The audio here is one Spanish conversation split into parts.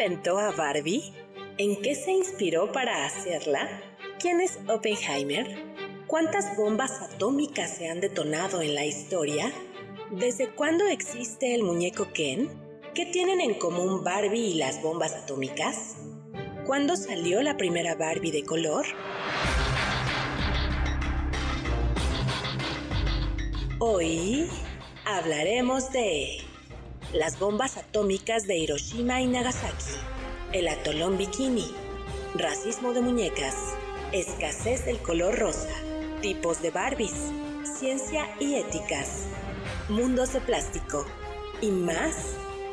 inventó a Barbie? ¿En qué se inspiró para hacerla? ¿Quién es Oppenheimer? ¿Cuántas bombas atómicas se han detonado en la historia? ¿Desde cuándo existe el muñeco Ken? ¿Qué tienen en común Barbie y las bombas atómicas? ¿Cuándo salió la primera Barbie de color? Hoy hablaremos de las bombas atómicas de Hiroshima y Nagasaki, el atolón bikini, racismo de muñecas, escasez del color rosa tipos de Barbies, ciencia y éticas, mundos de plástico y más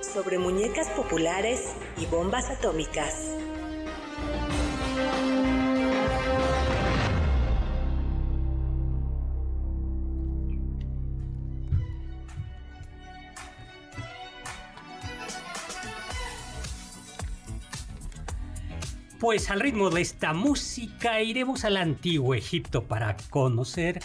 sobre muñecas populares y bombas atómicas. Pues al ritmo de esta música iremos al antiguo Egipto para conocer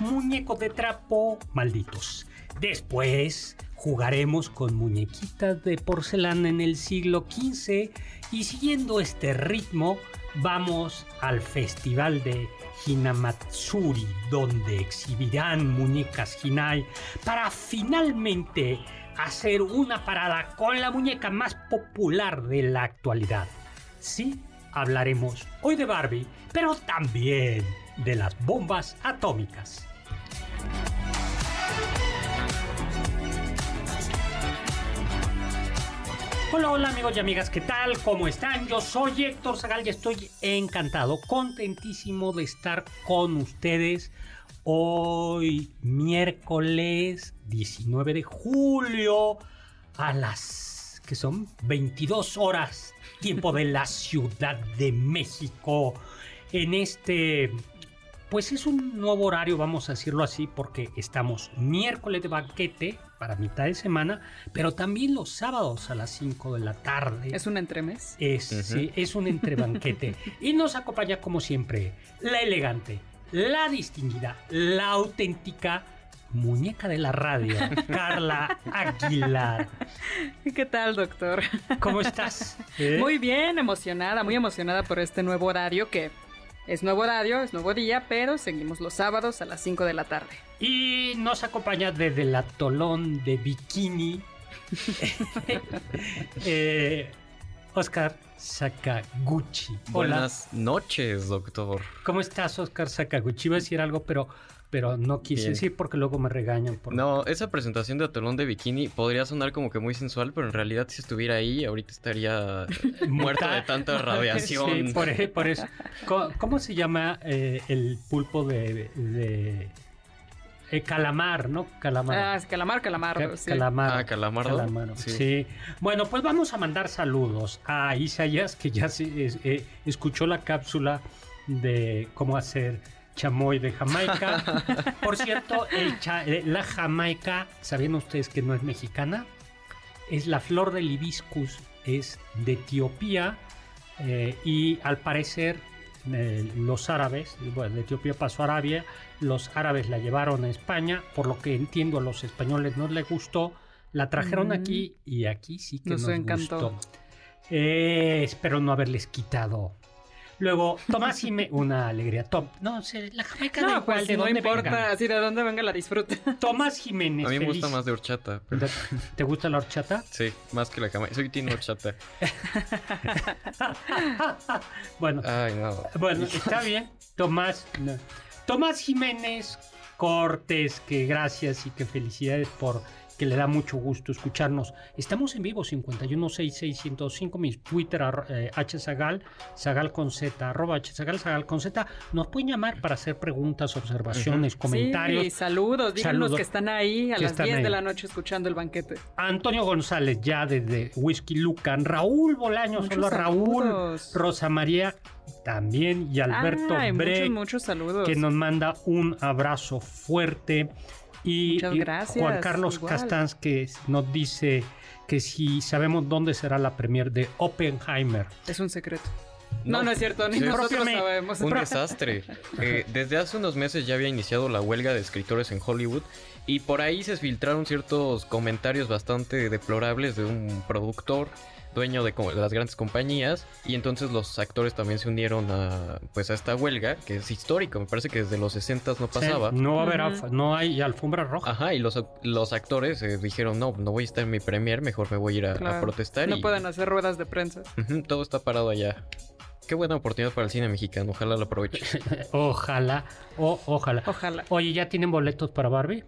muñecos de trapo malditos. Después jugaremos con muñequitas de porcelana en el siglo XV y siguiendo este ritmo vamos al festival de Hinamatsuri donde exhibirán muñecas Hinai para finalmente hacer una parada con la muñeca más popular de la actualidad. Sí, hablaremos hoy de Barbie, pero también de las bombas atómicas. Hola, hola amigos y amigas, ¿qué tal? ¿Cómo están? Yo soy Héctor Zagal y estoy encantado, contentísimo de estar con ustedes hoy miércoles 19 de julio a las que son 22 horas tiempo de la Ciudad de México. En este, pues es un nuevo horario, vamos a decirlo así, porque estamos miércoles de banquete para mitad de semana, pero también los sábados a las 5 de la tarde. ¿Es un entremés? Es, sí, es un entrebanquete. y nos acompaña como siempre la elegante, la distinguida, la auténtica muñeca de la radio, Carla Aguilar. ¿Qué tal, doctor? ¿Cómo estás? ¿Eh? Muy bien, emocionada, muy emocionada por este nuevo horario que es nuevo horario, es nuevo día, pero seguimos los sábados a las 5 de la tarde. Y nos acompaña desde el atolón de Bikini. eh, Oscar Sakaguchi. Buenas noches, doctor. ¿Cómo estás, Oscar Sakaguchi? Iba a decir algo, pero pero no quise decir porque luego me regañan. Por... No, esa presentación de Atolón de Bikini podría sonar como que muy sensual, pero en realidad si estuviera ahí ahorita estaría muerta de tanta radiación. Sí, por, eso. ¿Cómo, se llama eh, el pulpo de... Eh, calamar, ¿no? Calamar. Ah, es calamar, calamar. sí. Calamar. Ah, calamar. Sí. Bueno, pues vamos a mandar saludos a Isaías, que ya se, eh, escuchó la cápsula de cómo hacer chamoy de Jamaica. Por cierto, eh, la Jamaica, ¿sabían ustedes que no es mexicana? Es la flor del hibiscus, es de Etiopía eh, y al parecer eh, los árabes, bueno, de Etiopía pasó a Arabia, los árabes la llevaron a España, por lo que entiendo a los españoles no les gustó, la trajeron aquí y aquí sí que nos, encantó. gustó. espero no haberles quitado Luego, Tomás Jiménez, una alegría. Tom, no sé, la jamaica no, igual pues, de no importa, así de dónde venga la disfruta. Tomás Jiménez. A mí me gusta más de horchata. ¿Te gusta la horchata? Sí, más que la jamaica. Soy team horchata. bueno, Ay, no. bueno, está bien. Tomás, Tomás Jiménez Cortés, que gracias y que felicidades por que le da mucho gusto escucharnos. Estamos en vivo 5166105, mi Twitter eh, hzagal, zagal con z, arroba hzagal, zagal con z. Nos pueden llamar para hacer preguntas, observaciones, comentarios. Sí, saludos, díganos Saludos. que están ahí a las están 10 ahí. de la noche escuchando el banquete. Antonio González, ya desde Whisky Lucan, Raúl Bolaños, solo Raúl. Rosa María también y Alberto Breck, muchos, muchos saludos. que nos manda un abrazo fuerte. Y, Muchas y gracias, Juan Carlos igual. Castanz que nos dice que si sabemos dónde será la premier de Oppenheimer. Es un secreto. No, no, es cierto, ni Sí. nosotros sabemos. Un desastre. Eh, desde hace unos meses ya había iniciado la huelga de escritores en Hollywood y por ahí se filtraron ciertos comentarios bastante deplorables de un productor dueño de, co- de las grandes compañías y entonces los actores también se unieron a pues a esta huelga que es histórico, me parece que desde los 60 no pasaba. No va a haber, alfa- no hay alfombra roja. Ajá, y los, los actores eh, dijeron, no, no voy a estar en mi premier, mejor me voy a ir a, protestar. No y pueden hacer ruedas de prensa. Todo está parado allá. Qué buena oportunidad para el cine mexicano, ojalá lo aproveche. Ojalá, o, ojalá. Ojalá. Oye, ¿ya tienen boletos para Barbie?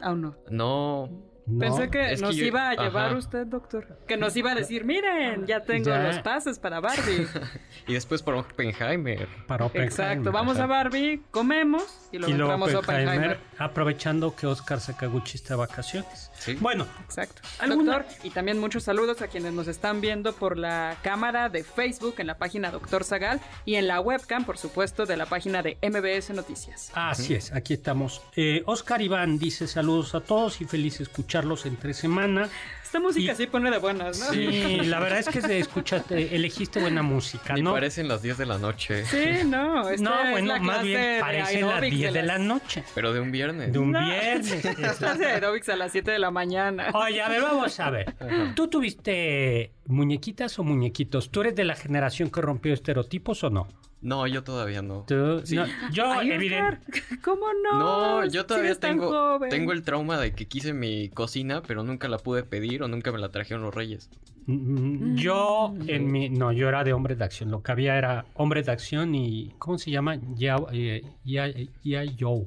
Aún no. No, No. Pensé que nos yo- iba a llevar ajá. usted, doctor. Que nos iba a decir, miren, ya tengo Ya. los pases para Barbie. y después para Oppenheimer. Para Oppenheimer. Exacto, vamos a Barbie, comemos y luego Y luego entramos a Oppenheimer, Oppenheimer. aprovechando que Oscar Sakaguchi está de vacaciones. Sí. Bueno, Exacto. ¿Alguna- Doctor, y también muchos saludos a quienes nos están viendo por la cámara de Facebook en la página Doctor Zagal y en la webcam, por supuesto, de la página de MBS Noticias. así es, aquí estamos. Eh, Oscar Iván dice saludos a todos y feliz escucharlos entre semana. Esta música Y- sí pone de buenas, ¿no? Sí, la verdad es que se escuchaste, elegiste buena música, ¿no? parecen las 10 de la noche, Sí, no, esta no, es bueno, la más bien de parecen las aeróbics 10 de la las- noche, pero de un viernes. de un No. viernes. Es clase de aeróbics a las 7 de la mañana. Oye, a ver, vamos a ver. Ajá. ¿Tú tuviste muñequitas o muñequitos? ¿Tú eres de la generación que rompió estereotipos o no? No, yo todavía no. Tú- Sí. no, yo, evidente. ¿Cómo no? No, yo todavía tengo, tengo el trauma de que quise mi cocina, pero nunca la pude pedir o nunca me la trajeron los reyes. Mm, Yo en mi no, yo era de hombres de acción. Lo que había era hombres de acción y ¿cómo se llama? Ya eh, ya. G.I. Joe.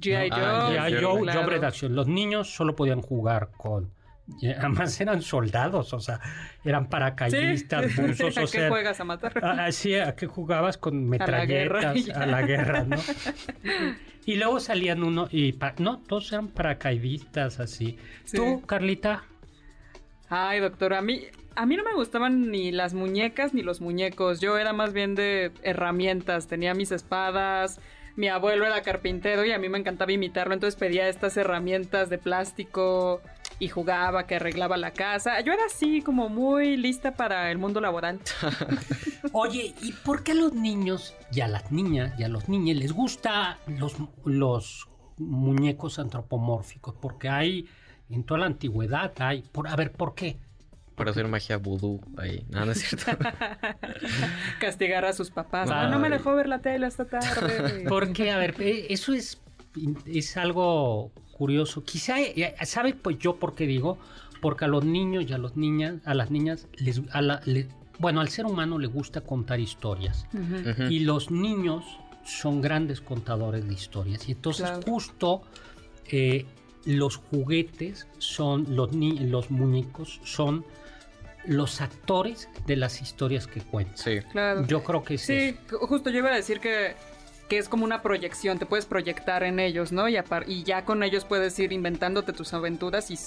G.I. Joe, hombres de acción. Los niños solo podían jugar con y además eran soldados, o sea, eran paracaidistas, Sí. ¿A o qué sea, juegas a matar? Sí, ¿a qué jugabas con la guerra, metralletas? A la guerra, ¿no? y luego salían uno, y pa- no, todos eran paracaidistas así. Sí. ¿Tú, Carlita? Ay, doctor, a mí, a mí no me gustaban ni las muñecas ni los muñecos. Yo era más bien de herramientas. Tenía mis espadas. Mi abuelo era carpintero y a mí me encantaba imitarlo. Entonces pedía estas herramientas de plástico y jugaba, que arreglaba la casa. Yo era así, como muy lista para el mundo laboral. Oye, ¿y por qué a los niños y a las niñas y a los niños les gusta los, los muñecos antropomórficos? Porque hay, en toda la antigüedad hay, por, a ver, ¿por qué? Para hacer magia vudú ahí. No, no es cierto. Castigar a sus papás. Ah, no me dejó ver la tele esta tarde. Porque, a ver, eh, eso es, es algo curioso. Quizá, eh, ¿sabes? Pues yo por qué digo, porque a los niños y a los niñas, a las niñas, les, a la- le- bueno, al ser humano le gusta contar historias. Y los niños son grandes contadores de historias. Y entonces Claro. justo eh, los juguetes son, los, ni- los muñecos son los actores de las historias que cuentan. Sí. Claro. Yo creo que es Sí, ju- justo yo iba a decir que, que es como una proyección, te puedes proyectar en ellos, ¿no? Y, y ya con ellos puedes ir inventándote tus aventuras y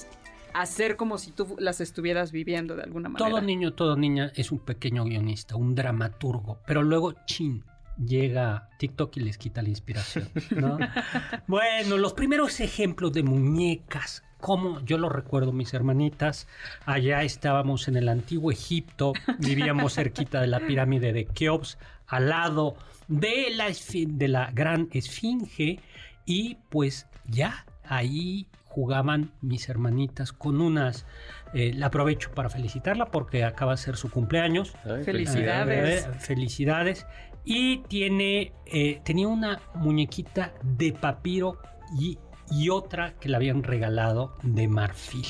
hacer como si tú las estuvieras viviendo de alguna manera. Todo niño, toda niña es un pequeño guionista, un dramaturgo, pero luego, chin, llega TikTok y les quita la inspiración, ¿no? bueno, los primeros ejemplos de muñecas, como yo lo recuerdo, mis hermanitas, allá estábamos en el antiguo Egipto, vivíamos cerquita de la pirámide de Keops, al lado de la, de la gran esfinge, y pues ya ahí jugaban mis hermanitas con unas... eh, la aprovecho para felicitarla porque acaba de ser su cumpleaños. Ay, Felicidades. Eh, felicidades. Y tiene, eh, tenía una muñequita de papiro y, y otra que le habían regalado de marfil.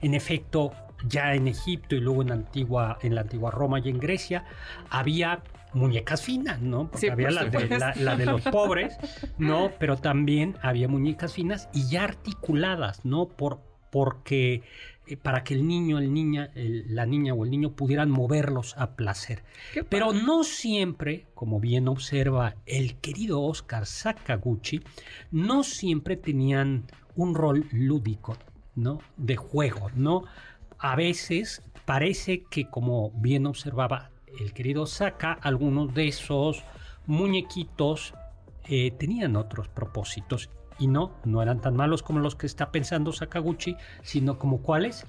En efecto, ya en Egipto y luego en, antigua, en la antigua Roma y en Grecia había muñecas finas, ¿no? Porque Sí, había por la de, supuesto. la- la de los pobres, ¿no? Pero también había muñecas finas y ya articuladas, ¿no? Por porque eh, para que el niño, el niña, el- la niña o el niño pudieran moverlos a placer. Pero no siempre, como bien observa el querido Oscar Sakaguchi, no siempre tenían un rol lúdico, ¿no? De juego, ¿no? A veces parece que, como bien observaba el querido Saka, algunos de esos muñequitos eh, tenían otros propósitos. Y no, no eran tan malos como los que está pensando Sakaguchi, sino como cuáles.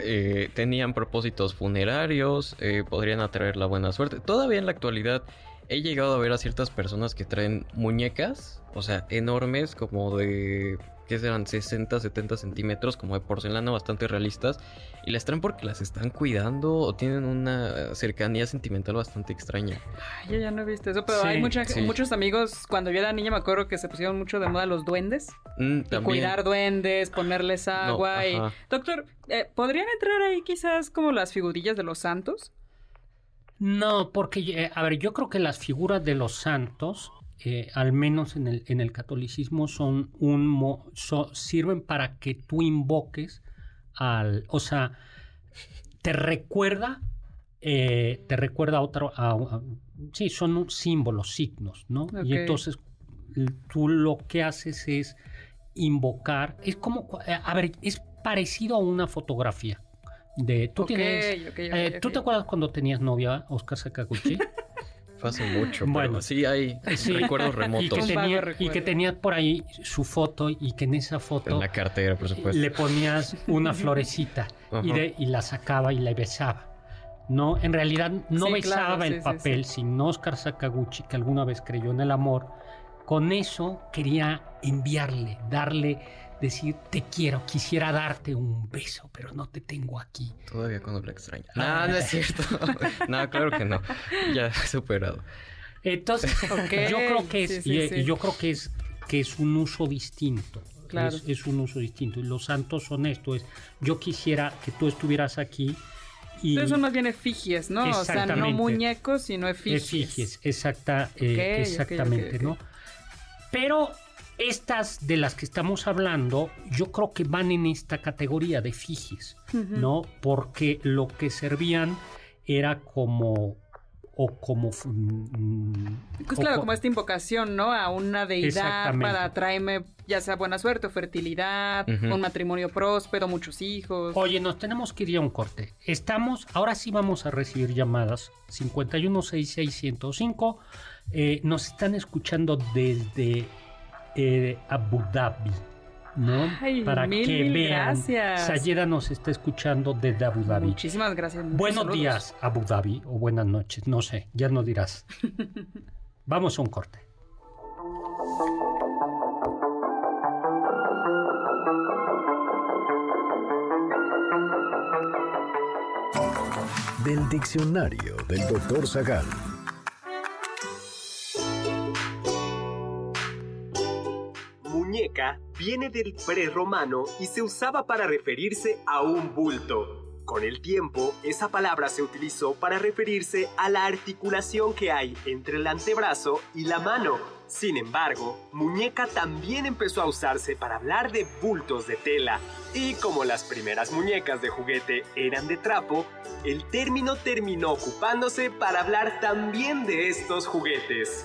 Eh, tenían propósitos funerarios, eh, podrían atraer la buena suerte. Todavía en la actualidad he llegado a ver a ciertas personas que traen muñecas, o sea, enormes, como de, ¿qué serán? 60, 70 centímetros, como de porcelana, bastante realistas. Y las traen porque las están cuidando o tienen una cercanía sentimental bastante extraña. Ay, yo ya no he visto eso, pero Sí, hay mucha- sí. muchos amigos, cuando yo era niña me acuerdo que se pusieron mucho de moda los duendes. Mm, también- cuidar duendes, ponerles agua y... ajá. Doctor, eh, ¿podrían entrar ahí quizás como las figurillas de los santos? No, porque, eh, a ver, yo creo que las figuras de los santos, eh, al menos en el, en el catolicismo, son un mo- so- sirven para que tú invoques al, o sea, te recuerda, eh, te recuerda a otro, a- a- sí, son símbolos, signos, ¿no? Y entonces tú lo que haces es invocar, es como, eh, a ver, es parecido a una fotografía. De, tú tienes, eh, ¿Tú te acuerdas cuando tenías novia, Oscar Sakaguchi? Fue hace mucho, Bueno. pero sí hay Sí. recuerdos y, que remotos. Tenía, y que tenías por ahí su foto y que en esa foto En la cartera, por supuesto. le ponías una florecita y, Ajá. de- y la sacaba y la besaba. No, en realidad no Sí, besaba claro, sí, el sí, papel, sino Oscar Sakaguchi, que alguna vez creyó en el amor. Con eso quería enviarle, darle, decir, te quiero, quisiera darte un beso, pero no te tengo aquí. Todavía cuando la extraña. Ah. No, no es cierto. no, claro que no. Ya superado. Entonces, yo creo que es, sí, sí, y- sí. y yo creo que es que es un uso distinto. Claro. Es, es un uso distinto. Y los santos son esto, es yo quisiera que tú estuvieras aquí y Entonces son más bien efigies, ¿no? O sea, no muñecos, sino efigies. efigies, exacta, eh, exactamente. ¿no? Pero estas de las que estamos hablando, yo creo que van en esta categoría de efigies, Ujú. ¿no? Porque lo que servían era como o como Pues o claro, co- como esta invocación, ¿no? A una deidad para traerme ya sea buena suerte o fertilidad, un matrimonio próspero, muchos hijos. Oye, nos tenemos que ir a un corte. Estamos, ahora sí vamos a recibir llamadas 5166105. Eh, nos están escuchando desde eh, Abu Dhabi, ¿no? Ay, Para mil, que mil vean. gracias. Sayeda nos está escuchando desde Abu Dhabi. Muchísimas gracias. Buenos saludos. días, Abu Dhabi, o buenas noches, no sé, ya no dirás. Vamos a un corte. Del diccionario del doctor Zagal. Viene del prerromano y se usaba para referirse a un bulto. Con el tiempo, esa palabra se utilizó para referirse a la articulación que hay entre el antebrazo y la mano. Sin embargo, muñeca también empezó a usarse para hablar de bultos de tela. Y como las primeras muñecas de juguete eran de trapo, el término terminó ocupándose para hablar también de estos juguetes.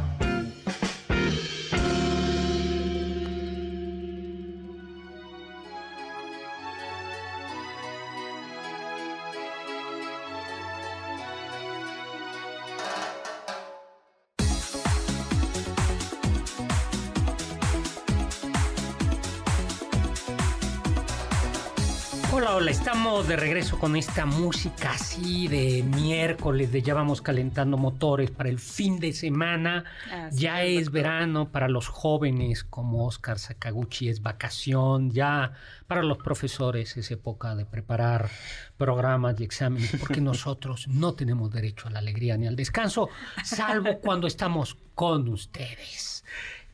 Hola, hola, estamos de regreso con esta música así de miércoles, de ya vamos calentando motores para el fin de semana. Así ya es, es verano para los jóvenes como Oscar Sakaguchi, es vacación. Ya para los profesores es época de preparar programas y exámenes, porque nosotros no tenemos derecho a la alegría ni al descanso, salvo cuando estamos con ustedes.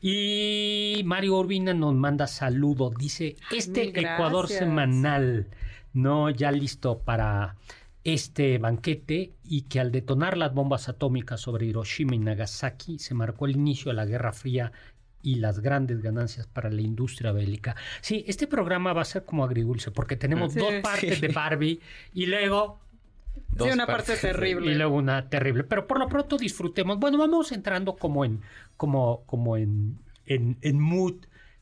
Y Mario Urbina nos manda saludos. Dice, este Ecuador semanal, no ya listo para este banquete y que al detonar las bombas atómicas sobre Hiroshima y Nagasaki se marcó el inicio de la Guerra Fría y las grandes ganancias para la industria bélica. Sí, este programa va a ser como agridulce porque tenemos Sí. dos partes Sí. de Barbie y luego Dos sí, una parte terrible. y luego una terrible. Pero por lo pronto disfrutemos. Bueno, vamos entrando como en, como, como en, en, en mood.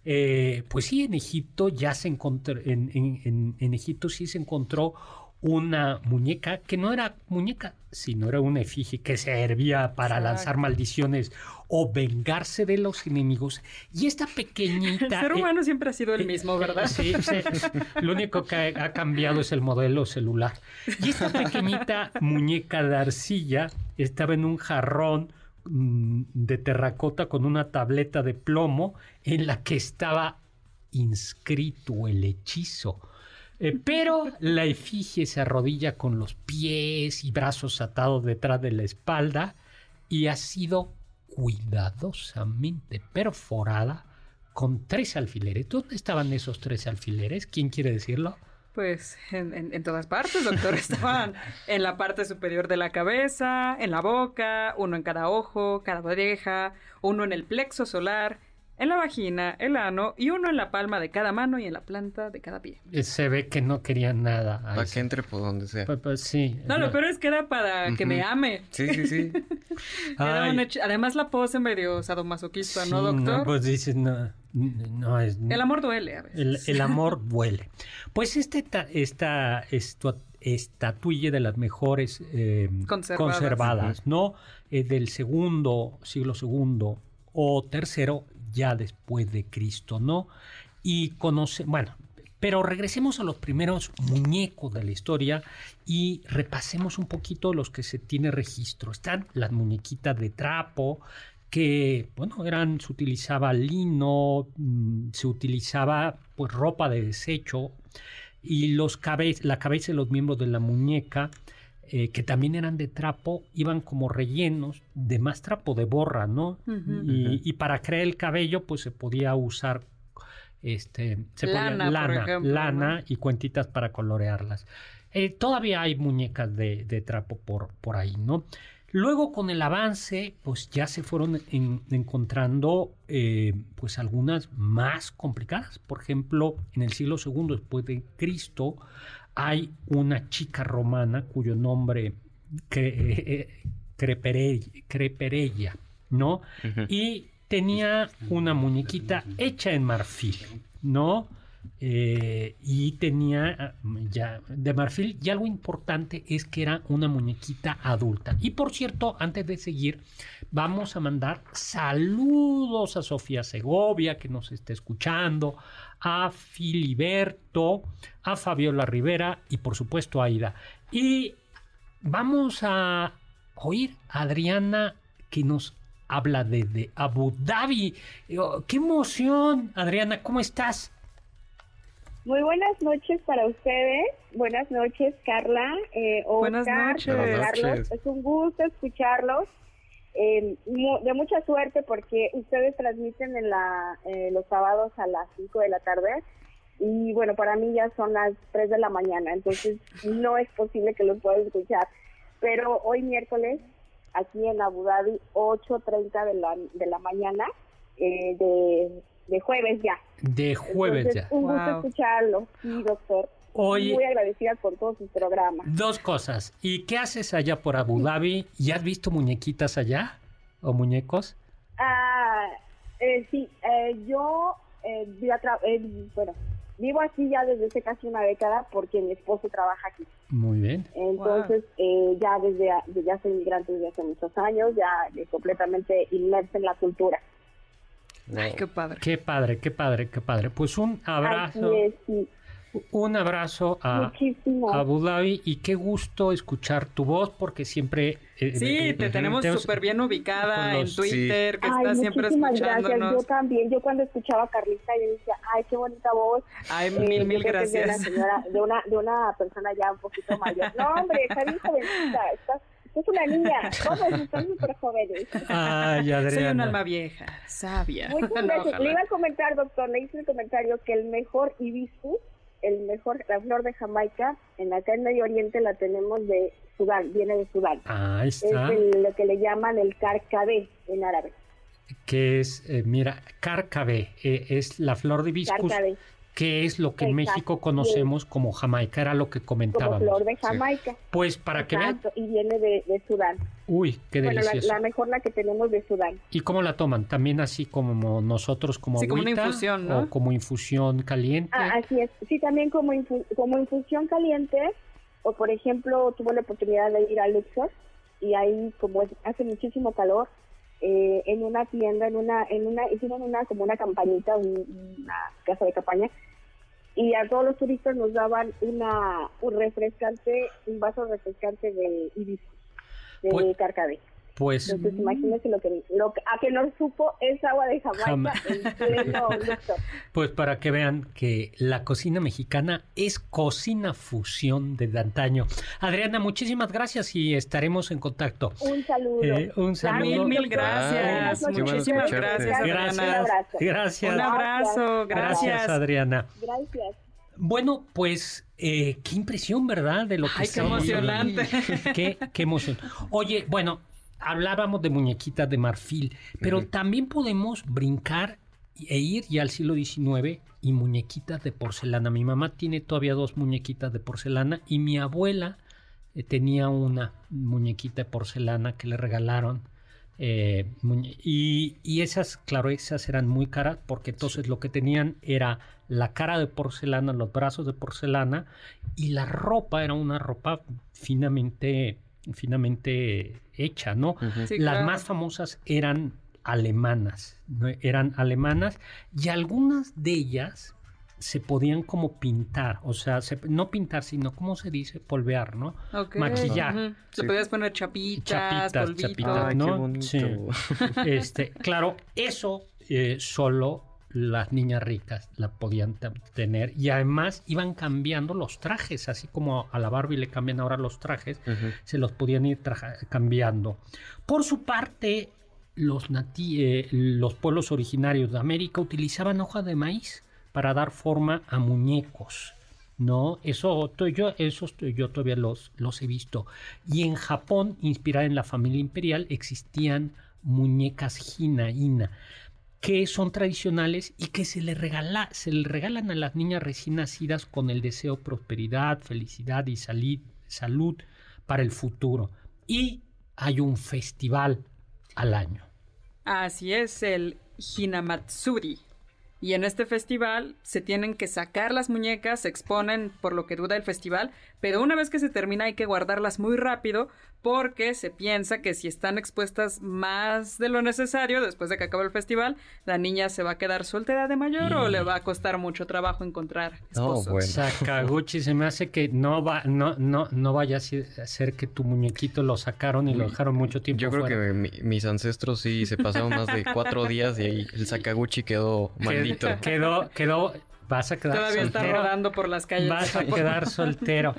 Eh, pues sí, en Egipto ya se encontró, en, en- en- en Egipto sí se encontró una muñeca que no era muñeca, sino era una efigie que servía para Exacto. lanzar maldiciones o vengarse de los enemigos. Y esta pequeñita... El ser eh, humano siempre ha sido el mismo, ¿verdad? Sí, sí. Lo único que ha, ha cambiado es el modelo celular. Y esta pequeñita muñeca de arcilla estaba en un jarrón mm, de terracota con una tableta de plomo en la que estaba inscrito el hechizo. Eh, pero la efigie se arrodilla con los pies y brazos atados detrás de la espalda y ha sido cuidadosamente perforada con tres alfileres. ¿Dónde estaban esos tres alfileres? ¿Quién quiere decirlo? Pues en, todas partes, doctor. Estaban en la parte superior de la cabeza, en la boca, uno en cada ojo, cada oreja, uno en el plexo solar, en la vagina, el ano y uno en la palma de cada mano y en la planta de cada pie. Eh, Se ve que no querían nada. a Para ese- que entre por donde sea. Pues- pues sí. No, lo peor es que era para que me ame. Sí, sí, sí. Era Además la pose medio sadomasoquista, sí, ¿no, doctor? pues dices, no, no es... El amor duele a veces. El, el amor duele. Pues este, ta- esta estua- estatuilla de las mejores eh, Conservadas. conservadas, ¿no? Eh, del segundo, siglo segundo o tercero, ya después de Cristo, ¿no? Y conoce, bueno, pero regresemos a los primeros muñecos de la historia y repasemos un poquito los que se tiene registro. Están las muñequitas de trapo, que, bueno, eran, se utilizaba lino, mm, se utilizaba pues ropa de desecho y los cabe- la cabeza de los miembros de la muñeca, eh, que también eran de trapo, iban como rellenos de más trapo de borra, ¿no? Y, y para crear el cabello, pues se podía usar este, se podía- Lana, por lana, ejemplo, lana ¿no? y cuentitas para colorearlas. Eh, todavía hay muñecas de, de trapo por, por ahí, ¿no? Luego con el avance, pues ya se fueron en- encontrando eh, pues algunas más complicadas. Por ejemplo, en el siglo II después de Cristo hay una chica romana cuyo nombre cre- eh, eh, Crepere- Creperella, ¿no? Y tenía una muñequita hecha en marfil, ¿no? Eh, y tenía ah, ya de marfil y algo importante es que era una muñequita adulta. Y por cierto, antes de seguir, vamos a mandar saludos a Sofía Segovia que nos está escuchando, a Filiberto, a Fabiola Rivera y por supuesto a Aida. Y vamos a oír a Adriana que nos habla desde Abu Dhabi. ¡Qué emoción! Adriana, ¿cómo estás? Muy buenas noches para ustedes. Buenas noches, Carla. Eh, Buenas Oscar, noches. Buenas Carlos. noches. Es un gusto escucharlos. Eh, mu- de mucha suerte porque ustedes transmiten en la, eh, los sábados a las 5 de la tarde. Y bueno, para mí ya son las 3 de la mañana, entonces no es posible que los pueda escuchar. Pero hoy miércoles, aquí en Abu Dhabi, 8.30 de la, de la mañana, eh, de, de jueves ya. De jueves Entonces, ya. Un gusto Wow. escucharlo, sí, doctor. Oye. Muy agradecida por todos sus programas. Dos cosas. ¿Y qué haces allá por Abu Dhabi? ¿Ya has visto muñequitas allá? ¿O muñecos? Ah, eh, sí, eh, yo eh, vi a tra- eh, bueno, vivo aquí ya desde hace casi una década porque mi esposo trabaja aquí. Muy bien. Entonces, eh, ya desde, desde ya soy inmigrante desde hace muchos años, ya eh, completamente inmersa en la cultura. Ay, qué padre. Qué padre, qué padre, qué padre. Pues un abrazo. Así es, sí. Un abrazo a Muchísimo. Abu Dhabi y qué gusto escuchar tu voz porque siempre... eh, Sí, eh, te eh, tenemos tenemos- súper bien ubicada en Twitter, que Ay, estás siempre muchísimas gracias. Yo escuchándonos. también, yo cuando escuchaba a Carlita, yo decía, ay, qué bonita voz. Ay, Eh, mil, mil De una, gracias. señora, de, una, de una persona ya un poquito mayor. No, hombre, está bien jovencita, estás, es una niña, todos están súper jóvenes. Ay, Adriana. Soy un alma vieja, sabia. Muchas gracias. Le iba a comentar, doctor, le hice el comentario que el mejor hibiscus, el mejor, la flor de Jamaica, en acá en Medio Oriente la tenemos de Sudán, viene de Sudán. Ahí Es está. el- lo que le llaman el carcabé en árabe. Que es, eh, mira, cárcabe, eh, es la flor de hibiscus, Cárcabe, que es lo que en Exacto. México conocemos como Jamaica, era lo que como comentábamos. flor de Jamaica. Pues para que vean, Exacto, y viene de, de Sudán. uy, qué Bueno, la, delicioso. la mejor la que tenemos de Sudán. ¿Y cómo la toman? ¿También así como nosotros, como Sí, como una infusión, ¿no? O como infusión caliente. Ah, así es. Sí, también como, infu- como infusión caliente, o por ejemplo, tuve la oportunidad de ir a Luxor, y ahí como es- hace muchísimo calor, eh, en una tienda, en una, en una, hicieron una, como una campañita, un- una casa de campaña, y a todos los turistas nos daban una, un refrescante, un vaso refrescante de hibiscus, de Pues- carcabé. Pues Entonces, imagínense lo que, lo que- a que nos supo es agua de Jamaica Jama- en pleno Luxor. Pues para que vean que la cocina mexicana es cocina fusión de antaño. Adriana, muchísimas gracias y estaremos en contacto. Un saludo. Eh, un saludo. Mil, mil gracias. Muchísimas gracias, Gracias, Adriana. Un abrazo. gracias. Un abrazo, Gracias, gracias. Adriana. Gracias. Bueno, pues eh, qué impresión, ¿verdad? De lo que Ay, qué emocionante. Qué, qué emoción. Oye, bueno, hablábamos de muñequitas de marfil, pero también podemos brincar e ir ya al siglo XIX y muñequitas de porcelana. Mi mamá tiene todavía dos muñequitas de porcelana y mi abuela eh, tenía una muñequita de porcelana que le regalaron. eh, y esas, claro, esas eran muy caras porque entonces lo que tenían era la cara de porcelana, los brazos de porcelana y la ropa era una ropa finamente, finamente hecha, ¿no? Sí, Las claro. más famosas eran alemanas, ¿no? eran alemanas y algunas de ellas se podían como pintar, o sea, se- no pintar, sino, ¿cómo se dice? Polvear, ¿no? Maquillar. Le Sí. podías poner chapitas, Chapitas, chapitas. Ay, ¿no? qué bonito. Sí. Este, claro, eso eh, solo las niñas ricas la podían te- tener y además iban cambiando los trajes, así como a la Barbie le cambian ahora los trajes, se los podían ir cambiando. Por su parte, los, nati- eh, los pueblos originarios de América utilizaban hoja de maíz para dar forma a muñecos. No, eso, yo, esos yo todavía los, los he visto. Y en Japón, inspirada en la familia imperial, existían muñecas hina, hina, que son tradicionales y que se le, regala, se regalan a las niñas recién nacidas con el deseo de prosperidad, felicidad y salud para el futuro. Y hay un festival al año. Así es, el Hinamatsuri. Y en este festival se tienen que sacar las muñecas, se exponen por lo que dura el festival, pero una vez que se termina hay que guardarlas muy rápido porque se piensa que si están expuestas más de lo necesario después de que acabe el festival, la niña se va a quedar soltera de mayor o le va a costar mucho trabajo encontrar No, esposo. bueno. Sakaguchi, se me hace que no va, no, no, no vaya a ser que tu muñequito lo sacaron y lo dejaron mucho tiempo. Yo creo fuera. que mi- mis ancestros sí se pasaron más de cuatro días y ahí el Sakaguchi quedó Qued- maldito. Quedó, quedó, vas a quedar Todavía está soltero. rodando por las calles. Vas a quedar soltero.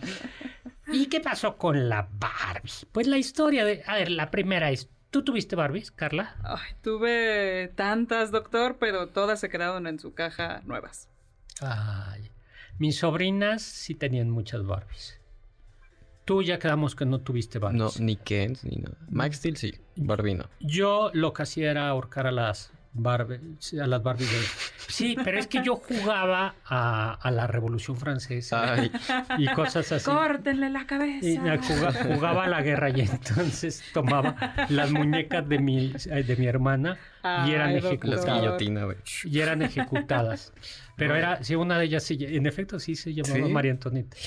¿Y qué pasó con la Barbie? Pues la historia de, a ver, la primera es, ¿tú tuviste Barbies, Carla? Ay, tuve tantas, doctor, pero todas se quedaron en su caja nuevas. Ay, mis sobrinas sí tenían muchas Barbies. Tú ya quedamos que no tuviste No, Barbies. ni Ken, ni nada. Max Steel sí, Barbie no. Yo lo que hacía era ahorcar a las Barbie, a las Barbie de... Sí, pero es que yo jugaba a, a la Revolución Francesa Ay, y cosas así. Córtenle la cabeza. Y jugaba a la guerra y entonces tomaba las muñecas de mi, de mi hermana y eran ejecutadas. Y eran ejecutadas. Pero era, sí, una de ellas sí, en efecto sí se llamaba ¿Sí? María Antonieta.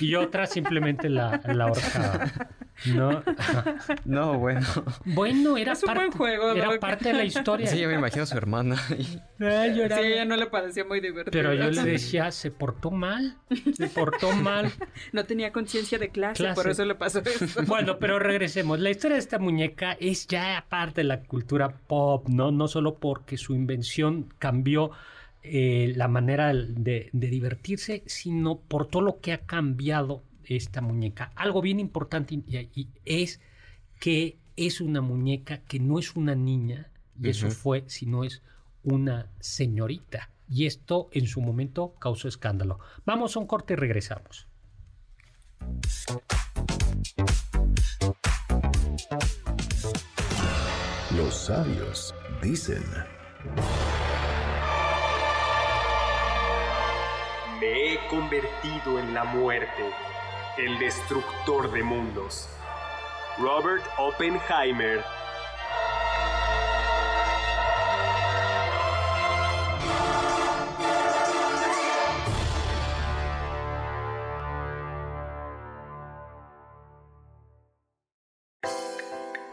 Y otra simplemente la, la ahorcaba. ¿no? No, bueno. Bueno, era, Es un parte, buen juego, era parte de la historia. Sí, yo me imagino a su hermana. Ay, yo era- Sí, a ella no le parecía muy divertido. Pero yo le decía, se portó mal, se portó mal. No tenía conciencia de clase, Clase. por eso le pasó eso. Bueno, pero regresemos. La historia de esta muñeca es ya parte de la cultura pop, ¿no? No solo porque su invención cambió eh, la manera de, de divertirse, sino por todo lo que ha cambiado esta muñeca. Algo bien importante y, y es que es una muñeca que no es una niña, y eso fue, sino es una señorita. Y esto en su momento causó escándalo. Vamos a un corte y regresamos. Los sabios dicen, Me he convertido en la muerte, el destructor de mundos. Robert Oppenheimer.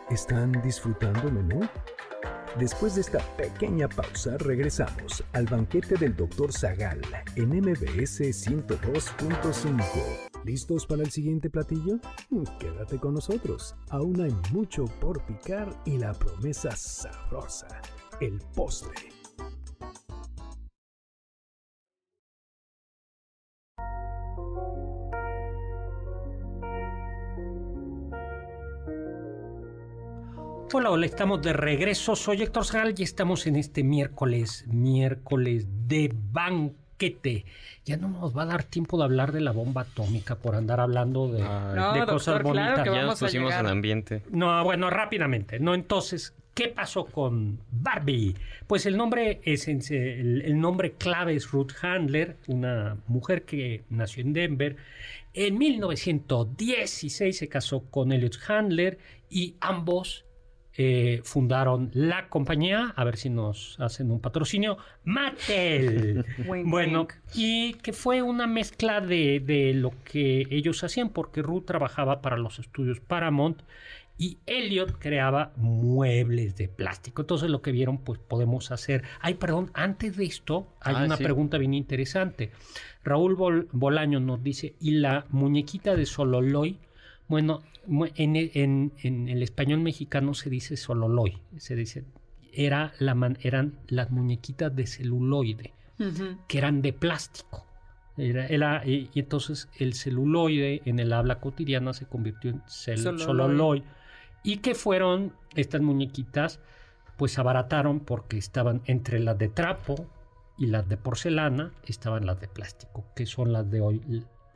¿están disfrutando el menú? Después de esta pequeña pausa, regresamos al banquete del Dr. Zagal en MBS 102.5. ¿Listos para el siguiente platillo? Mm, Quédate con nosotros. Aún hay mucho por picar y la promesa sabrosa, el postre. Hola, hola, estamos de regreso. Soy Héctor Zagal y estamos en este miércoles, miércoles de banquete. Ya no nos va a dar tiempo de hablar de la bomba atómica por andar hablando de, Ay, No, de doctor, cosas claro bonitas. que ya nos pusimos en ambiente. No, bueno, rápidamente. No, entonces, ¿qué pasó con Barbie? Pues el nombre es el, el nombre clave es Ruth Handler, una mujer que nació en Denver. En 1916 se casó con Elliot Handler y ambos eh, fundaron la compañía, a ver si nos hacen un patrocinio, Mattel. Bueno, y que fue una mezcla de, de lo que ellos hacían, porque Ruth trabajaba para los estudios Paramount y Elliot creaba muebles de plástico. Entonces lo que vieron, pues podemos hacer. Ay, perdón, antes de esto hay Ah, una sí. pregunta bien interesante. Raúl Bol- Bolaño nos dice, ¿y la muñequita de Sololoy? Bueno, en, en- en el español mexicano se dice Sololoy, se dice, era la man- eran las muñequitas de celuloide que eran de plástico. Era, era- y, entonces el celuloide en el habla cotidiana se convirtió en cel- sololoid. Y que fueron estas muñequitas, pues abarataron porque estaban entre las de trapo y las de porcelana, estaban las de plástico, que son las de hoy.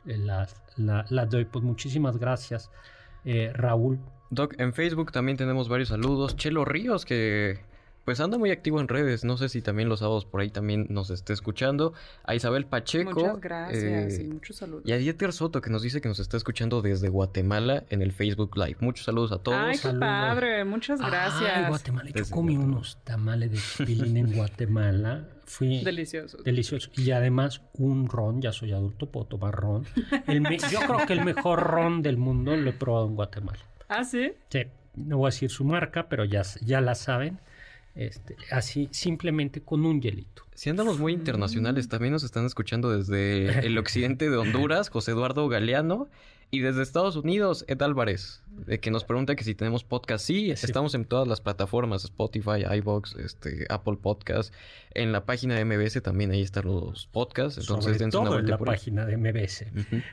Las, la- las de hoy. Pues muchísimas gracias, eh, Raúl. Doc, en Facebook también tenemos varios saludos. Chelo Ríos, que pues anda muy activo en redes. No sé si también los sábados por ahí también nos esté escuchando. A Isabel Pacheco. Muchas gracias eh, y muchos saludos. Y a Dieter Soto, que nos dice que nos está escuchando desde Guatemala en el Facebook Live. Muchos saludos a todos. Ay, qué Saludos. padre, muchas gracias. Ay, Guatemala. Yo Desde comí Guatemala. unos tamales de chipilín en Guatemala. Fui Delicioso. delicioso. Y además un ron, ya soy adulto, puedo tomar ron. El me- yo creo que el mejor ron del mundo lo he probado en Guatemala. Ah, sí. Sí, no voy a decir su marca, pero ya, ya la saben. Este, así, simplemente con un hielito. Si andamos muy internacionales, también nos están escuchando desde el occidente de Honduras, José Eduardo Galeano, y desde Estados Unidos, Ed Álvarez, de que nos pregunta que si tenemos podcast. Sí, Sí. estamos en todas las plataformas, Spotify, iVoox, este, Apple Podcast. En la página de MBS también ahí están los podcasts, entonces Sobre dense una todo en la página de MBS.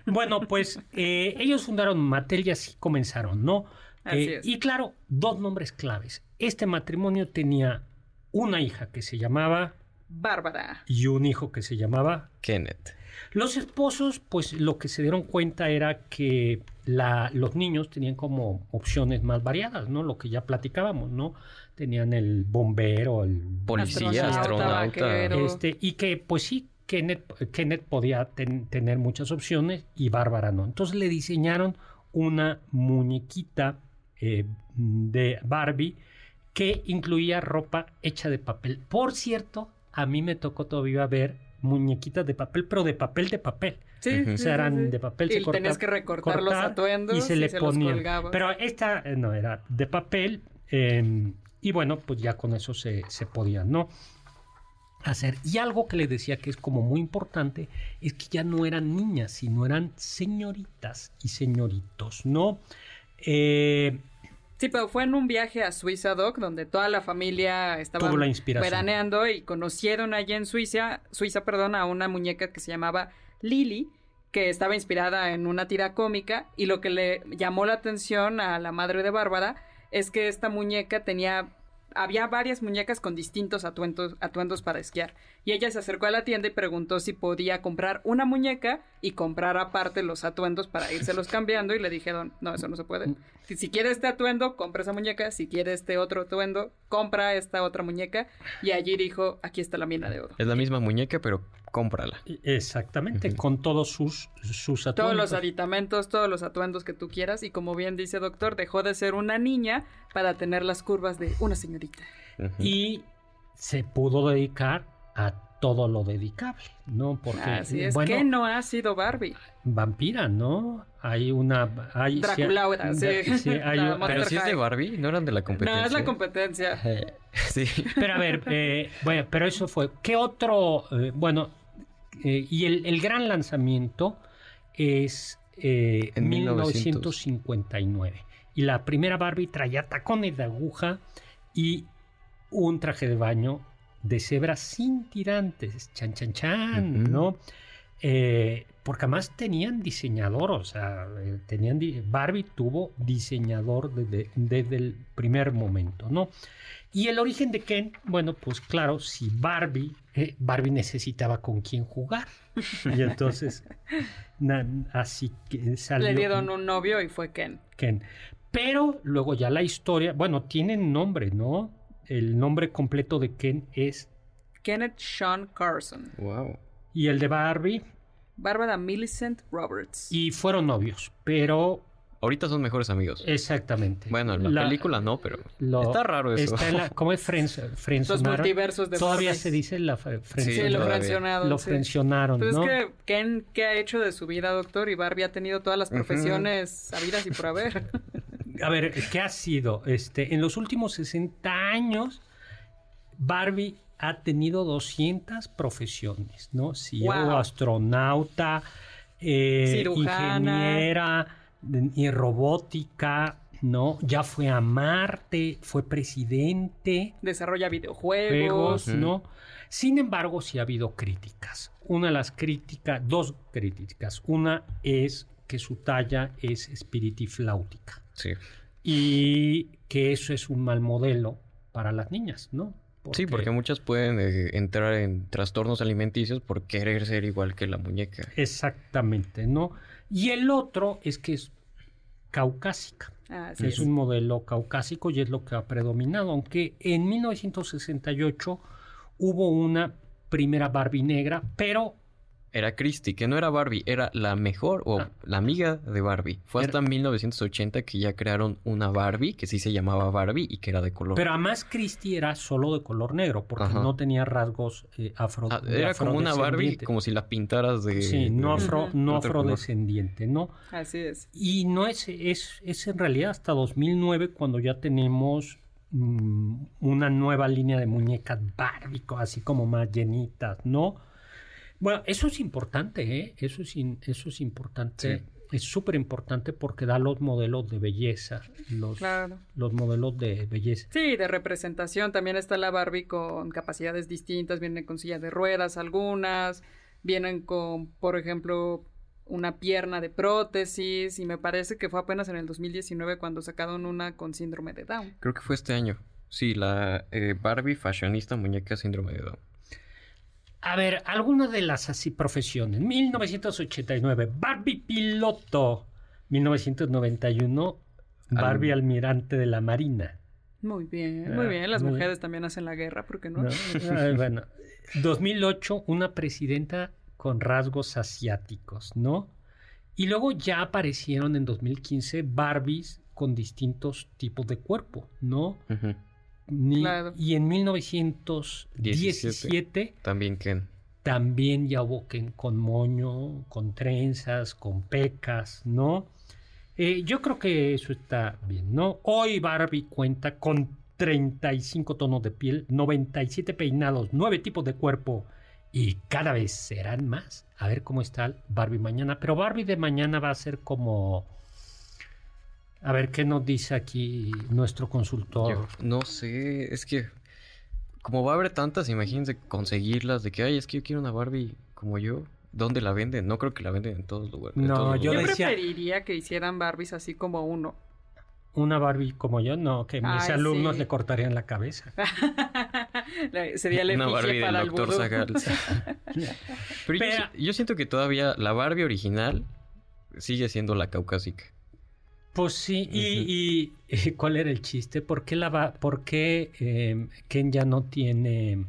Bueno, pues eh, ellos fundaron Mattel y así comenzaron, ¿no? Así Eh, es. Y claro, dos nombres claves. Este matrimonio tenía una hija que se llamaba Bárbara. y un hijo que se llamaba Kenneth. Los esposos, pues lo que se dieron cuenta era que la- los niños tenían como opciones más variadas, ¿no? Lo que ya platicábamos, ¿no? Tenían el bombero, el Policía, Astronauta, este, y que pues sí, Kenneth, Kenneth podía ten- tener muchas opciones y Bárbara no. Entonces le diseñaron una muñequita eh, de Barbie que incluía ropa hecha de papel. Por cierto, a mí me tocó todavía ver muñequitas de papel, pero de papel de papel. Sí. O sea, eran sí, sí. de papel. Y se corta- tenías que recortar los atuendos y se le los ponían. colgabas. Pero esta eh, no era de papel. eh, y bueno, pues ya con eso se, se podía, ¿no? Hacer. Y algo que le decía que es como muy importante es que ya no eran niñas, sino eran señoritas y señoritos, ¿no? Eh, Sí, pero fue en un viaje a Suiza, Doc, donde toda la familia estaba veraneando y conocieron allí en Suiza, Suiza, perdón, a una muñeca que se llamaba Lily, que estaba inspirada en una tira cómica y lo que le llamó la atención a la madre de Bárbara es que esta muñeca tenía había varias muñecas con distintos atuendos, atuendos para esquiar. Y ella se acercó a la tienda y preguntó si podía comprar una muñeca y comprar aparte los atuendos para írselos cambiando. Y le dijeron, no, eso no se puede. Si, si quiere este atuendo, compra esa muñeca. Si quiere este otro atuendo, compra esta otra muñeca. Y allí dijo, aquí está la mina de oro. Es la misma muñeca, pero cómprala. exactamente, Ujú. con todos sus, sus Todos atuendos. los aditamentos, todos los atuendos que tú quieras. Y como bien dice doctor, dejó de ser una niña para tener las curvas de una señorita. Y se pudo dedicar a todo lo dedicable, ¿no? Porque, Así es. bueno, que no ha sido Barbie? vampira, ¿no? Hay una... Hay, Draculaura, sí. sí, hay un- Pero si es de. Barbie, ¿no eran de la competencia? No, es la competencia. eh, Sí. pero a ver, eh, bueno, pero eso fue... ¿Qué otro? eh, bueno, eh, y el, el gran lanzamiento es eh, En 1959. Y la primera Barbie traía tacones de aguja y un traje de baño de cebra sin tirantes, chan, chan, chan. ¿no? Eh, porque además tenían diseñador, o sea, eh, tenían di- Barbie tuvo diseñador desde, desde el primer momento, ¿no? Y el origen de Ken, bueno, pues claro, si Barbie, eh, Barbie necesitaba con quién jugar. Y entonces, na- así que salió Le dieron un novio y fue Ken. Ken. Pero luego ya la historia, bueno, tienen nombre, ¿no? El nombre completo de Ken es, Kenneth Sean Carson. Wow. y el de Barbie, Bárbara Millicent Roberts. y fueron novios, pero Ahorita son mejores amigos. exactamente. Bueno, en la, película no, pero lo- está raro eso. Está en la, ¿Cómo es Friends, Los friendzonaron? multiversos de Todavía Barbie. se dice la fre- Sí, Sí, lo frencionaron. Lo sí. frencionaron, Pues ¿no? es que Ken, ¿qué ha hecho de su vida, doctor? Y Barbie ha tenido todas las profesiones sabidas y por haber. A ver, ¿qué ha sido? Este, en los últimos 60 años, Barbie ha tenido 200 profesiones, ¿no? CEO, Wow. astronauta, eh, Cirujana. ingeniera y robótica, ¿no? Ya fue a Marte, fue presidente, Desarrolla videojuegos. juegos. ¿no? Sin embargo, sí ha habido críticas. Una de las críticas, dos críticas. Una es que su talla es espiritifláutica Sí. y que eso es un mal modelo para las niñas, ¿no? Sí, porque muchas pueden eh, entrar en trastornos alimenticios por querer ser igual que la muñeca. Exactamente, ¿no? Y el otro es que es caucásica. Así es es. un modelo caucásico y es lo que ha predominado, aunque en 1968 hubo una primera Barbie negra, pero Era Christie, que no era Barbie, era la mejor o Ah. la amiga de Barbie. Fue Era- hasta 1980 que ya crearon una Barbie que sí se llamaba Barbie y que era de color. Pero además Christie era solo de color negro, porque Ajá. no tenía rasgos eh, afro. Ah, era como una Barbie, afrodescendiente. como si la pintaras de. Sí, no, de- afro, no afrodescendiente, ¿no? Así es. Y no es, es, es en realidad hasta 2009 cuando ya tenemos mm, una nueva línea de muñecas Barbie, así como más llenitas, ¿no? Bueno, eso es importante, ¿eh? Eso es, in- eso es importante. Sí. Es súper importante porque da los modelos de belleza, los, Claro. los modelos de belleza. Sí, de representación. También está la Barbie con capacidades distintas. Vienen con silla de ruedas algunas. Vienen con, por ejemplo, una pierna de prótesis. Y me parece que fue apenas en el 2019 cuando sacaron una con síndrome de Down. Creo que fue este año. Sí, la eh, Barbie fashionista muñeca síndrome de Down. A ver, alguna de las así profesiones. 1989, Barbie piloto. 1991, Barbie almirante de la Marina. Muy bien, muy Ah, bien. Las muy mujeres también hacen la guerra, ¿por qué no? ¿no? Ay, bueno, 2008, una presidenta con rasgos asiáticos, ¿no? Y luego ya aparecieron en 2015 Barbies con distintos tipos de cuerpo, ¿no? Ujú. Ni- Claro. Y en 1917 También Ken. también ya hubo Ken con moño, con trenzas, con pecas, ¿no? Eh, yo creo que eso está bien, ¿no? Hoy Barbie cuenta con 35 tonos de piel, 97 peinados, 9 tipos de cuerpo y cada vez serán más. A ver cómo está Barbie mañana. Pero Barbie de mañana va a ser como... A ver qué nos dice aquí nuestro consultor. Yo no sé, es que como va a haber tantas, imagínense conseguirlas de que, ay, es que yo quiero una Barbie como yo. ¿Dónde la venden? No creo que la venden en todos lugares. No, todos yo Yo lugares. decía- preferiría que hicieran Barbies así como uno. Una Barbie como yo, no, que mis Ay, alumnos sí. le cortarían la cabeza. La- Sería la Una Barbie del para el doctor. Zagal. Pero yo siento que todavía la Barbie original sigue siendo la caucásica. Pues sí, y, y, eh, ¿cuál era el chiste? ¿Por qué, la va- por qué eh, Ken ya no tiene,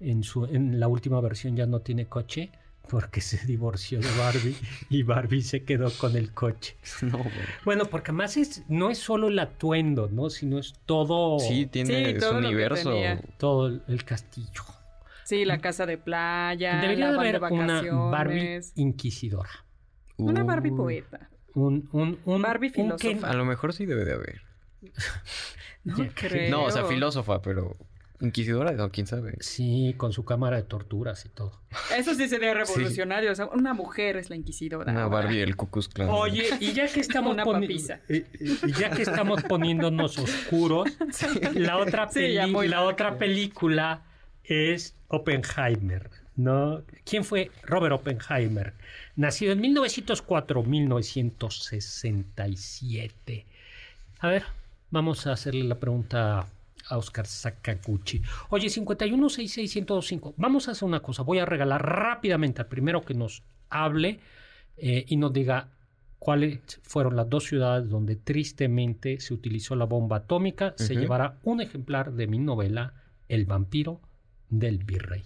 en, su, en la última versión ya no tiene coche? Porque se divorció de Barbie y Barbie se quedó con el coche. No. Bueno, porque además es, no es solo el atuendo, ¿no? Sino es todo, Sí, tiene Sí, su todo universo. todo el, castillo. Sí, la casa de playa, Debería la de van de haber una. Barbie inquisidora. Una Barbie Uy, poeta. Un, un, un, Barbie un Ken- filósofa. A lo mejor sí debe de haber. No creo. No, o sea, filósofa, pero inquisidora, no, quién sabe. Sí, con su cámara de torturas y todo. Eso sí sería revolucionario. O sea, una mujer es la inquisidora. Una ahora. Barbie del Ku Klux Klan. Oye, y ya que estamos Una poni- papisa. y ya que estamos poniéndonos oscuros, la otra Sí, la otra película es Oppenheimer, ¿no? ¿Quién fue Robert Oppenheimer? Nacido en 1904, 1967. A ver, vamos a hacerle la pregunta a Oscar Sakaguchi. Oye, 5166125. Vamos a hacer una cosa. Voy a regalar rápidamente al primero que nos hable eh, y nos diga cuáles fueron las dos ciudades donde tristemente se utilizó la bomba atómica. Se llevará un ejemplar de mi novela El vampiro del virrey.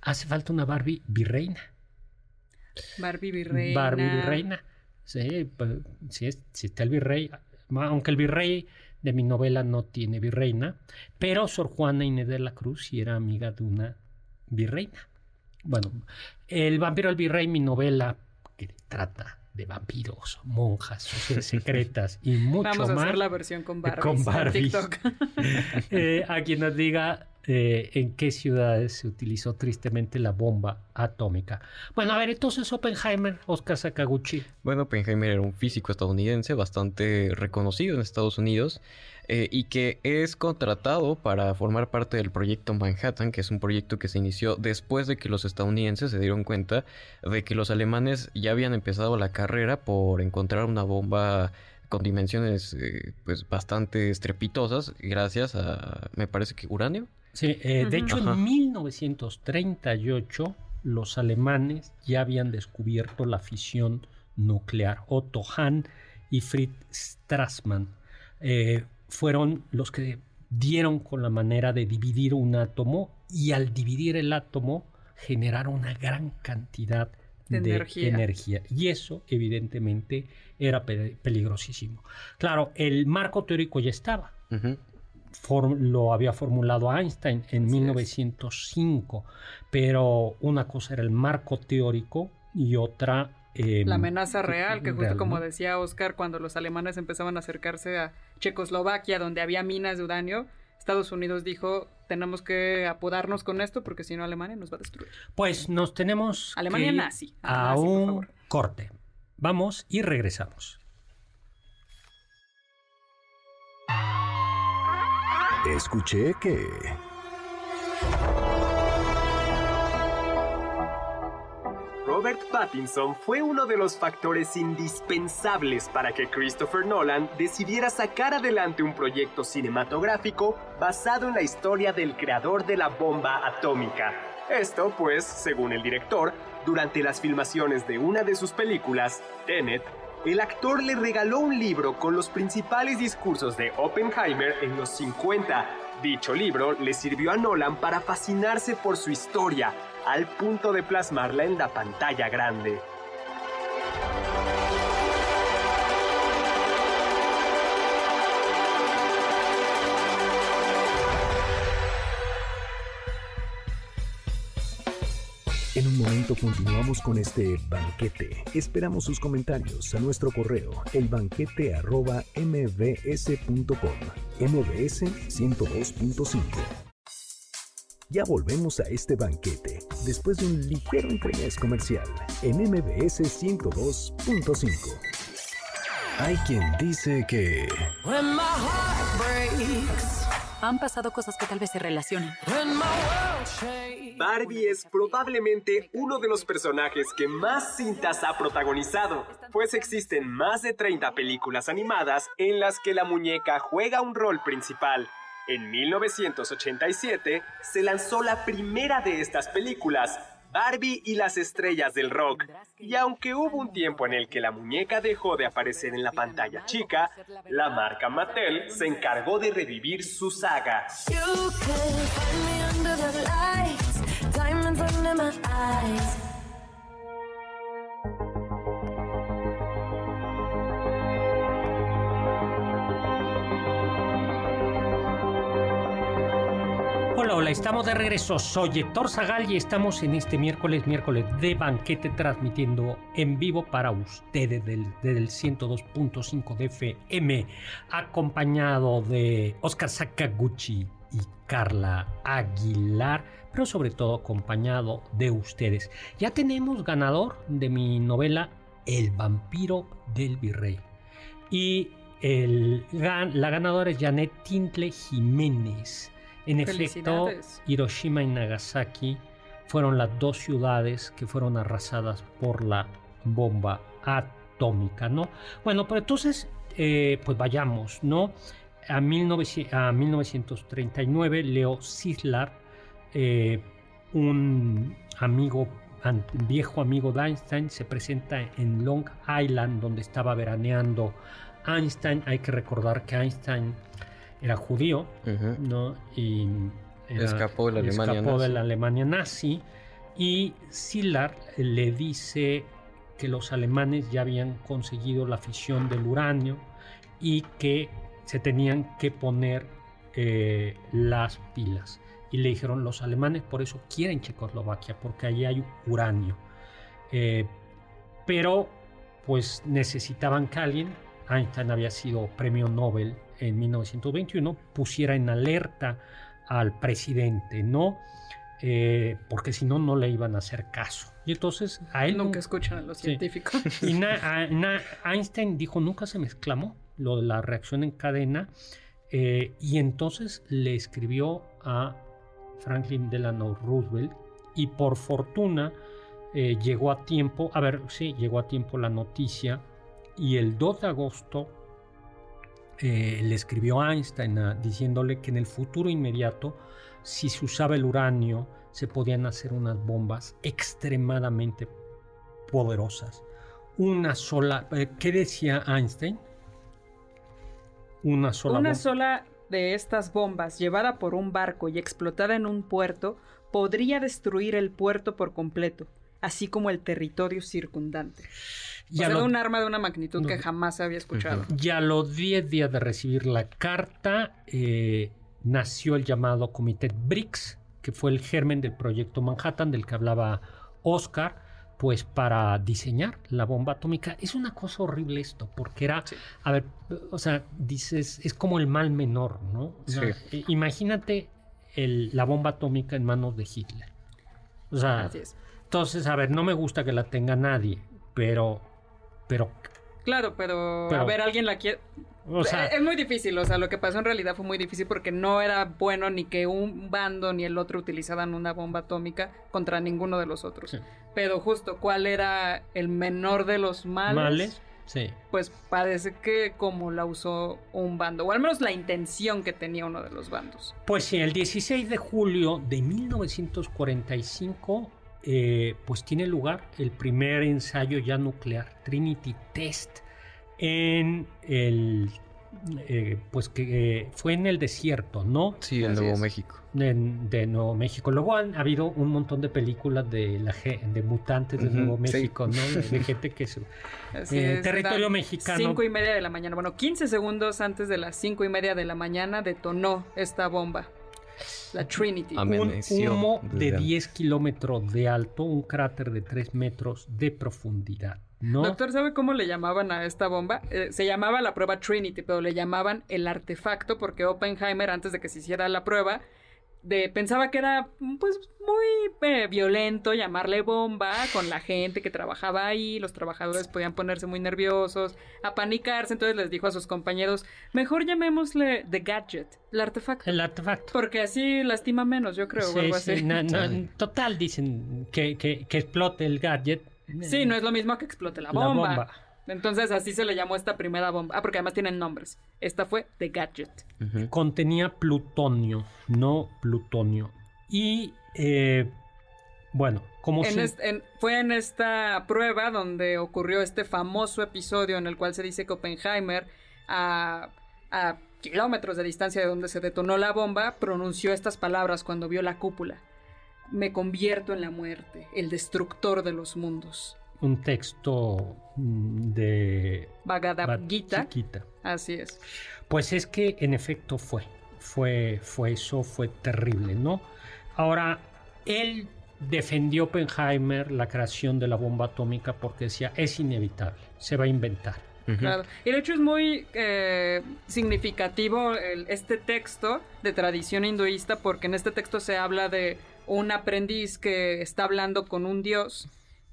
Hace falta una Barbie virreina. Barbie virreina. Barbie virreina. Sí, pues, sí, es- sí está el virrey. Aunque el virrey de mi novela no tiene virreina, pero Sor Juana Inés de la Cruz sí era amiga de una virreina. Bueno, El vampiro del virrey, mi novela, que trata de vampiros, monjas, sociedades secretas y mucho Vamos a más. hacer la versión con Barbies. Con. TikTok. Eh, a quien nos diga eh, en qué ciudades se utilizó tristemente la bomba atómica. Bueno, a ver, entonces Oppenheimer, Oscar Sakaguchi. Bueno, Oppenheimer era un físico estadounidense bastante reconocido en Estados Unidos eh, y que es contratado para formar parte del proyecto Manhattan, que es un proyecto que se inició después de que los estadounidenses se dieron cuenta de que los alemanes ya habían empezado la carrera por encontrar una bomba con dimensiones eh, pues bastante estrepitosas gracias a me parece que uranio Sí, eh, de hecho, Ajá. en 1938 los alemanes ya habían descubierto la fisión nuclear. Otto Hahn y Fritz Strassmann eh, fueron los que dieron con la manera de dividir un átomo y al dividir el átomo generaron una gran cantidad De de, energía. energía. Y eso, evidentemente, era pe- peligrosísimo. Claro, el marco teórico ya estaba lo había formulado Einstein en Así es. 1905, pero una cosa era el marco teórico y otra... eh, La amenaza real, que justo real, como decía Oscar, cuando los alemanes empezaban a acercarse a Checoslovaquia, donde había minas de uranio, Estados Unidos dijo, tenemos que apodarnos con esto porque si no Alemania nos va a destruir. Pues nos tenemos Alemania que nazi. a nazi, por un favor. corte. Vamos y regresamos. Escuché que... Robert Pattinson fue uno de los factores indispensables para que Christopher Nolan decidiera sacar adelante un proyecto cinematográfico basado en la historia del creador de la bomba atómica. Esto pues, según el director, durante las filmaciones de una de sus películas, Tenet, el actor le regaló un libro con los principales discursos de Oppenheimer en los 50. Dicho libro le sirvió a Nolan para fascinarse por su historia, al punto de plasmarla en la pantalla grande. Continuamos con este banquete. Esperamos sus comentarios a nuestro correo elbanquete.mbs.com. MBS 102.5. Ya volvemos a este banquete después de un ligero entremés comercial en MBS 102.5. Hay quien dice que... Han pasado cosas que tal vez se relacionen. Barbie es probablemente uno de los personajes que más cintas ha protagonizado, pues existen más de 30 películas animadas en las que la muñeca juega un rol principal. En 1987 se lanzó la primera de estas películas, Barbie y las estrellas del rock. Y aunque hubo un tiempo en el que la muñeca dejó de aparecer en la pantalla chica, la marca Mattel se encargó de revivir su saga. Estamos de regreso. Soy Héctor Zagal y estamos en este miércoles, miércoles de banquete, transmitiendo en vivo para ustedes desde el 102.5 de FM, acompañado de Oscar Sakaguchi y Carla Aguilar, pero sobre todo acompañado de ustedes. Ya tenemos ganador de mi novela El vampiro del virrey. Y la ganadora es Janet Tintle Jiménez. En efecto, Hiroshima y Nagasaki fueron las dos ciudades que fueron arrasadas por la bomba atómica, ¿no? Bueno, pero entonces, eh, pues vayamos, ¿no? A, 19, a 1939, Leo Szilard, eh, un amigo, viejo amigo de Einstein, se presenta en Long Island, donde estaba veraneando Einstein. Hay que recordar que Einstein era judío, ¿no? Y escapó, de la, escapó Alemania de la Alemania nazi. Y Szilard le dice que los alemanes ya habían conseguido la fisión del uranio y que se tenían que poner eh, las pilas. Y le dijeron, los alemanes por eso quieren Checoslovaquia, porque allí hay uranio. Eh, pero pues necesitaban que alguien, Einstein había sido premio Nobel en 1921 pusiera en alerta al presidente, ¿no? Eh, porque si no, no le iban a hacer caso. Y entonces a él... Nunca escuchan a los Sí. científicos. Y na- a- na- Einstein dijo, nunca se me exclamó lo de la reacción en cadena. eh, y entonces le escribió a Franklin Delano Roosevelt y por fortuna eh, llegó a tiempo, a ver, sí, llegó a tiempo la noticia y el 2 de agosto eh, le escribió a Einstein ah, diciéndole que en el futuro inmediato, si se usaba el uranio, se podían hacer unas bombas extremadamente poderosas. Una sola, eh, ¿qué decía Einstein? Una sola Una bomba. sola de estas bombas llevada por un barco y explotada en un puerto podría destruir el puerto por completo, así como el territorio circundante. O Ya sea, lo- era un arma de una magnitud No. que jamás se había escuchado. Y a los 10 días de recibir la carta, eh, nació el llamado Comité BRICS, que fue el germen del proyecto Manhattan del que hablaba Oscar, pues para diseñar la bomba atómica. Es una cosa horrible esto, porque era, a ver, o sea, dices, es como el mal menor, ¿no? Sí. eh, imagínate el- la bomba atómica en manos de Hitler. O sea, entonces, a ver, no me gusta que la tenga nadie, pero, pero, Claro, pero, Pero- a ver, alguien la quiere... o sea, es muy difícil, o sea, lo que pasó en realidad fue muy difícil porque no era bueno ni que un bando ni el otro utilizaran una bomba atómica contra ninguno de los otros. Sí. Pero justo, ¿cuál era el menor de los males? Males. Sí. pues parece que como la usó un bando, o al menos la intención que tenía uno de los bandos. Pues sí, el 16 de julio de 1945, eh, pues tiene lugar el primer ensayo ya nuclear, Trinity Test, en el, eh, pues que eh, fue en el desierto, ¿no? Sí, en Nuevo es. México. de, de Nuevo México. Luego han habido un montón de películas de, la, de mutantes de Nuevo sí. México, ¿no? De, de gente que se... Eh, es, territorio mexicano. Cinco y media de la mañana. Bueno, 15 segundos antes de las cinco y media de la mañana detonó esta bomba. La Trinity. Un humo de desde 10 kilómetros de alto, un cráter de 3 metros de profundidad, ¿no? Doctor, ¿sabe cómo le llamaban a esta bomba? Eh, se llamaba la prueba Trinity, pero le llamaban el artefacto porque Oppenheimer, antes de que se hiciera la prueba, de, pensaba que era pues muy eh, violento llamarle bomba con la gente que trabajaba ahí, los trabajadores podían ponerse muy nerviosos, apanicarse, entonces les dijo a sus compañeros, mejor llamémosle The Gadget, el artefacto. El artefacto. Porque así lastima menos, yo creo, o Sí, algo sí, así. no, total, dicen que, que, que explote el gadget. Sí, no es lo mismo que explote la La bomba. Entonces así se le llamó esta primera bomba. Ah, porque además tienen nombres. Esta fue The Gadget. Contenía plutonio, no plutonio. Y, eh, bueno, como En si... est- en- fue en esta prueba donde ocurrió este famoso episodio en el cual se dice que Oppenheimer, a, a kilómetros de distancia de donde se detonó la bomba, pronunció estas palabras cuando vio la cúpula. Me convierto en la muerte, el destructor de los mundos. Un texto mm, de Bhagavad Gita. Así es. Pues es que en efecto fue, fue, fue eso, fue terrible, ¿no? Ahora, él defendió Oppenheimer la creación de la bomba atómica porque decía, es inevitable, se va a inventar. Claro. Y de hecho es muy eh, significativo el- este texto de tradición hinduista porque en este texto se habla de un aprendiz que está hablando con un dios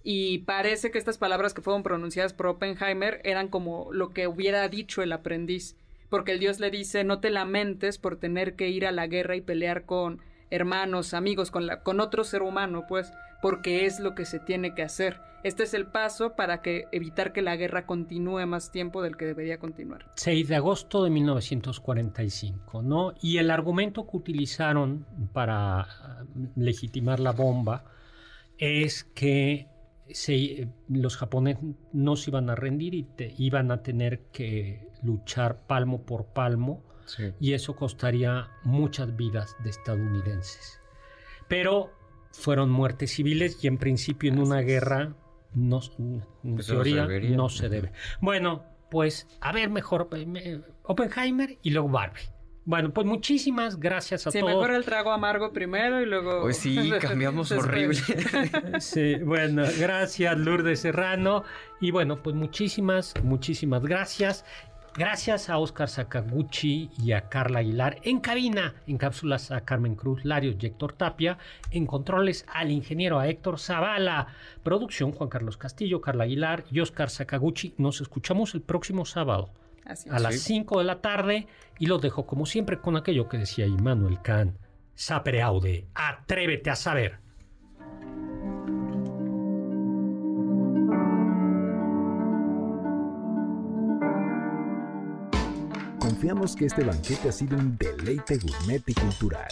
y parece que estas palabras que fueron pronunciadas por Oppenheimer eran como lo que hubiera dicho el aprendiz porque el dios le dice no te lamentes por tener que ir a la guerra y pelear con hermanos, amigos, con, la, con otro ser humano, pues, porque es lo que se tiene que hacer. Este es el paso para que evitar que la guerra continúe más tiempo del que debería continuar. 6 de agosto de 1945, ¿no? Y el argumento que utilizaron para ah, legitimar la bomba es que se- los japoneses no se iban a rendir y te- iban a tener que luchar palmo por palmo Sí. y eso costaría muchas vidas de estadounidenses. Pero fueron muertes civiles y en principio en una guerra no, en teoría no se debe. Bueno, pues a ver mejor eh, me- Oppenheimer y luego Barbie. Bueno, pues muchísimas gracias a Sí, todos. mejor el trago amargo primero y luego... Pues sí, cambiamos horrible. Sí, bueno, gracias Lourdes Serrano. Y bueno, pues muchísimas, muchísimas gracias. Gracias a Oscar Sakaguchi y a Carla Aguilar. En cabina, en cápsulas a Carmen Cruz, Larios y Héctor Tapia. En controles al ingeniero a Héctor Zavala. Producción Juan Carlos Castillo, Carla Aguilar y Oscar Sakaguchi. Nos escuchamos el próximo sábado Así a es. las 5 de la tarde. Y los dejo como siempre con aquello que decía Immanuel Kant. Sapere aude, atrévete a saber. Confiamos que este banquete ha sido un deleite gourmet y cultural.